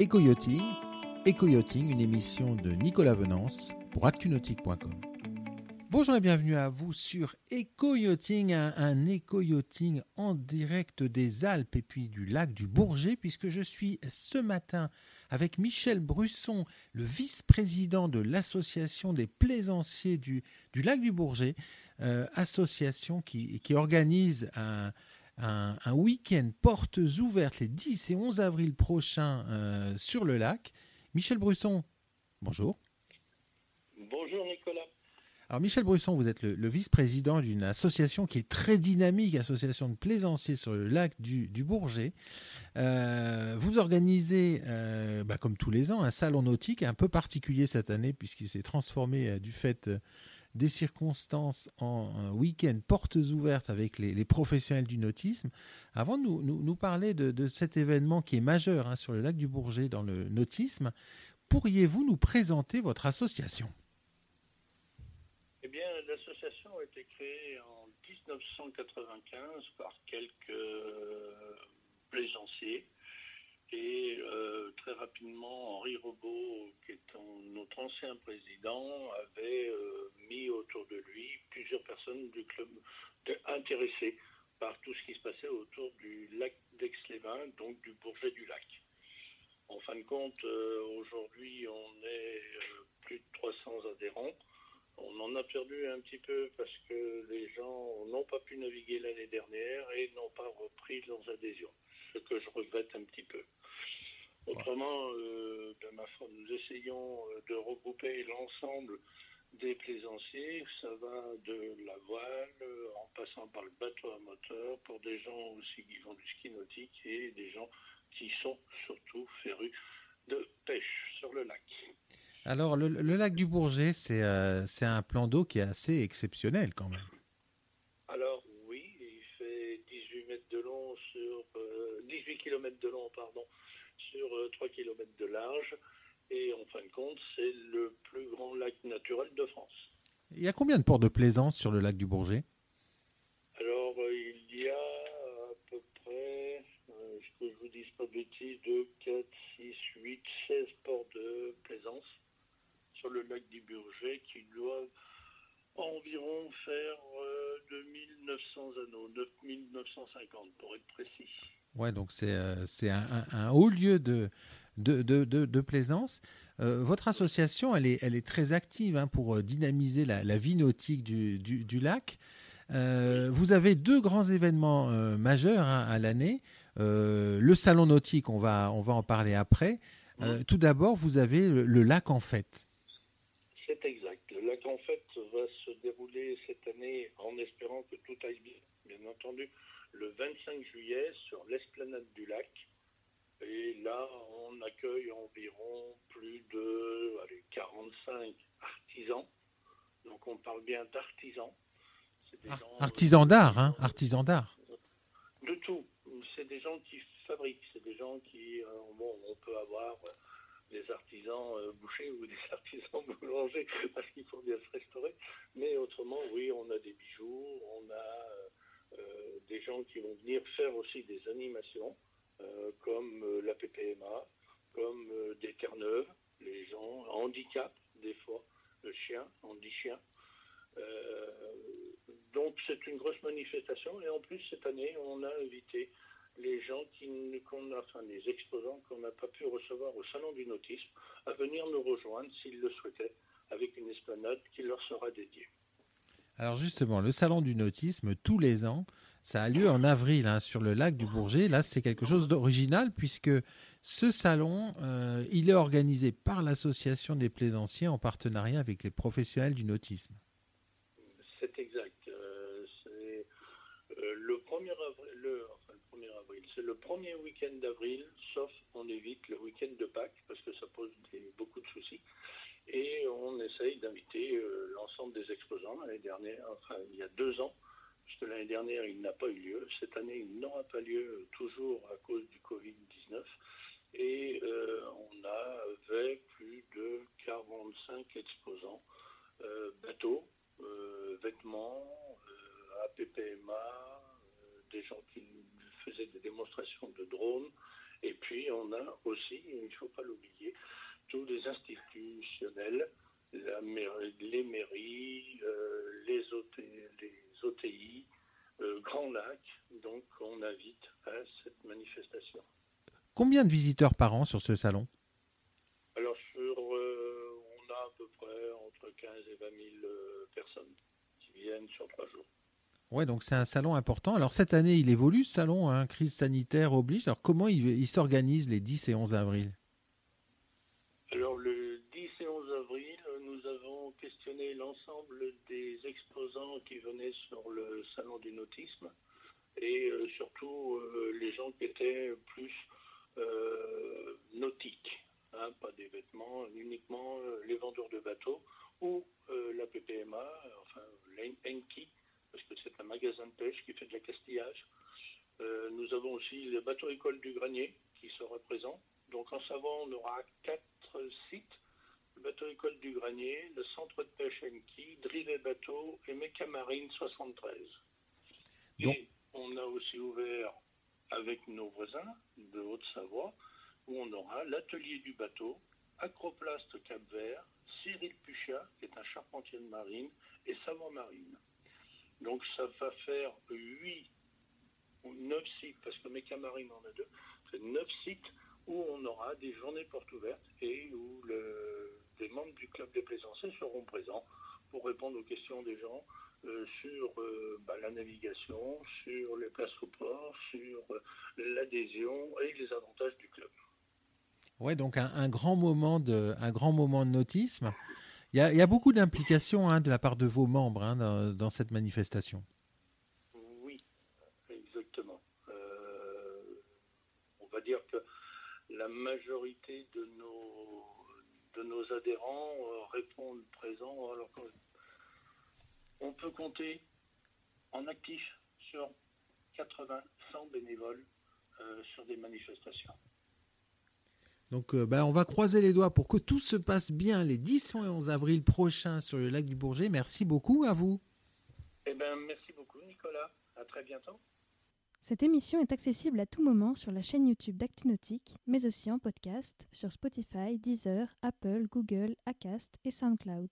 Éco-Yachting, une émission de Nicolas Venance pour actunautique.com. Bonjour et bienvenue à vous sur Éco-Yachting, un, un éco-yachting en direct des Alpes et puis du lac du Bourget, puisque je suis ce matin avec Michel Brusson, le vice-président de l'association des plaisanciers du, du lac du Bourget, euh, association qui organise un, un, un week-end portes ouvertes les 10 et 11 avril prochains euh, sur le lac. Michel Brusson, bonjour. Bonjour Nicolas. Alors Michel Brusson, vous êtes le, le vice-président d'une association qui est très dynamique, association de plaisanciers sur le lac du, du Bourget. Euh, vous organisez, euh, bah, comme tous les ans, un salon nautique un peu particulier cette année puisqu'il s'est transformé euh, du fait des circonstances en week-end portes ouvertes avec les, professionnels du nautisme. Avant de nous, parler de, de, cet événement qui est majeur hein, sur le lac du Bourget dans le nautisme, pourriez-vous nous présenter votre association? Eh bien, l'association a été créée en 1995 par quelques euh, plaisanciers. Et euh, très rapidement, Henri Robot, qui est notre ancien président, avait euh, mis autour de lui plusieurs personnes du club intéressées par tout ce qui se passait autour du lac d'Aix-les-Bains, donc du Bourget du Lac. En fin de compte, euh, aujourd'hui, on est plus de 300 adhérents. On en a perdu un petit peu parce que les gens n'ont pas pu naviguer l'année dernière et n'ont pas repris leurs adhésions, ce que je regrette un petit peu. Euh, de ma nous essayons euh, de regrouper l'ensemble des plaisanciers. Ça va de la voile en passant par le bateau à moteur pour des gens aussi qui font du ski nautique et des gens qui sont surtout férus de pêche sur le lac. Alors, le, le lac du Bourget, c'est euh, un plan d'eau qui est assez exceptionnel quand même. Alors, oui, il fait 18 mètres de long sur euh, 18 km de long, pardon, sur euh, 3 km de large. Et en fin de compte, c'est le plus grand lac naturel de France. Il y a combien de ports de plaisance sur le lac du Bourget? Alors, euh, il y a à peu près, euh, que je vous dise pas de bêtises, 2, 4, 6, 8, 16 ports de plaisance sur le lac du Bourget qui doivent environ faire euh, 2900 anneaux, 9950 pour être précis. Ouais, donc c'est euh, un, un, un, haut lieu de, de, de, de, de plaisance. Euh, votre association, elle est, elle est très active hein, pour dynamiser la, la vie nautique du, du, du lac. Euh, vous avez deux grands événements euh, majeurs hein, à l'année. Euh, le salon nautique, on va, on va en parler après. Mmh. Tout d'abord, vous avez le, le, lac en fête. C'est exact. Le lac en fête va se dérouler cette année en espérant que tout aille bien, bien entendu, le 25 juillet sur l'esplanade du lac. Et là, on accueille environ plus de allez, 45 artisans. Donc on parle bien d'artisans. Ar artisans d'art, hein Artisans d'art. De tout. C'est des gens qui fabriquent. C'est des gens qui, euh, bon, on peut avoir euh, des artisans euh, bouchers ou des artisans boulangers parce qu'il faut bien se restaurer. Mais autrement, oui, on a des bijoux, on a euh, des gens qui vont venir faire aussi des animations euh, comme euh, la PPMA, comme euh, des terre-neuves, les gens handicap des fois, le chien, handi-chien. Euh, donc c'est une grosse manifestation et en plus cette année on a invité les gens qui qu'on enfin les exposants qu'on n'a pas pu recevoir au salon du nautisme à venir nous rejoindre s'ils le souhaitaient avec une esplanade qui leur sera dédiée. Alors justement, le salon du nautisme, tous les ans, ça a lieu en avril hein, sur le lac du Bourget. Là, c'est quelque chose d'original puisque ce salon, euh, il est organisé par l'association des plaisanciers en partenariat avec les professionnels du nautisme. C'est exact. Euh, c'est euh, le 1er avril, le, enfin, le 1er avril, c'est le premier week-end d'avril, sauf on évite le week-end de Pâques parce que ça pose des, beaucoup de soucis. Et on essaye d'inviter euh, l'ensemble des exposants. L'année dernière, enfin il y a deux ans, puisque l'année dernière il n'a pas eu lieu. Cette année il n'aura pas lieu toujours à cause du Covid-19. Et euh, on avait plus de 45 exposants, euh, bateaux, euh, vêtements, euh, APPMA, euh, des gens qui faisaient des démonstrations de drones Et puis on aussi, il ne faut pas l'oublier, tous les institutionnels, les mairies, euh, les, OTI, euh, Grand Lac, donc on invite à cette manifestation. Combien de visiteurs par an sur ce salon Alors sur, euh, on a à peu près entre 15 et 20 000 personnes qui viennent sur trois jours. Donc c'est un salon important. Alors cette année, il évolue ce salon, hein, crise sanitaire oblige. Alors comment il, s'organise les 10 et 11 avril? Alors le 10 et 11 avril, nous avons questionné l'ensemble des exposants qui venaient sur le salon du nautisme et euh, surtout euh, les gens qui étaient plus euh, nautiques, hein, pas des vêtements, uniquement les vendeurs de bateaux ou la PPMA, enfin l'Enki parce que c'est un magasin de pêche qui fait de l'accastillage. Euh, nous avons aussi le bateau école du Granier qui sera présent. Donc en savant, on aura quatre sites. Le bateau école du Granier, le centre de pêche Enki, Drivet Bateau et Méca Marine 73. Et on a aussi ouvert avec nos voisins de Haute-Savoie, où on aura l'atelier du bateau, Acroplast Cap-Vert, Cyril Puchat, qui est un charpentier de marine, et Savant Marine. Donc ça va faire 8 ou 9 sites, parce que mes camarades en a deux, c'est 9 sites où on aura des journées portes ouvertes et où le, des membres du club des plaisanciers seront présents pour répondre aux questions des gens euh, sur euh, bah, la navigation, sur les places au port, sur euh, l'adhésion et les avantages du club. Ouais, donc un, grand moment de, un grand moment de nautisme. Il y, a, beaucoup d'implications hein, de la part de vos membres hein, dans, cette manifestation. Oui, exactement. Euh, on va dire que la majorité de nos, adhérents euh, répondent présents. Alors on peut compter en actif sur 80, 100 bénévoles euh, sur des manifestations. Donc euh, ben, on va croiser les doigts pour que tout se passe bien les 10 et 11 avril prochains sur le lac du Bourget. Merci beaucoup à vous. Eh ben, merci beaucoup Nicolas. À très bientôt. Cette émission est accessible à tout moment sur la chaîne YouTube d'ActuNautique, mais aussi en podcast sur Spotify, Deezer, Apple, Google, Acast et SoundCloud.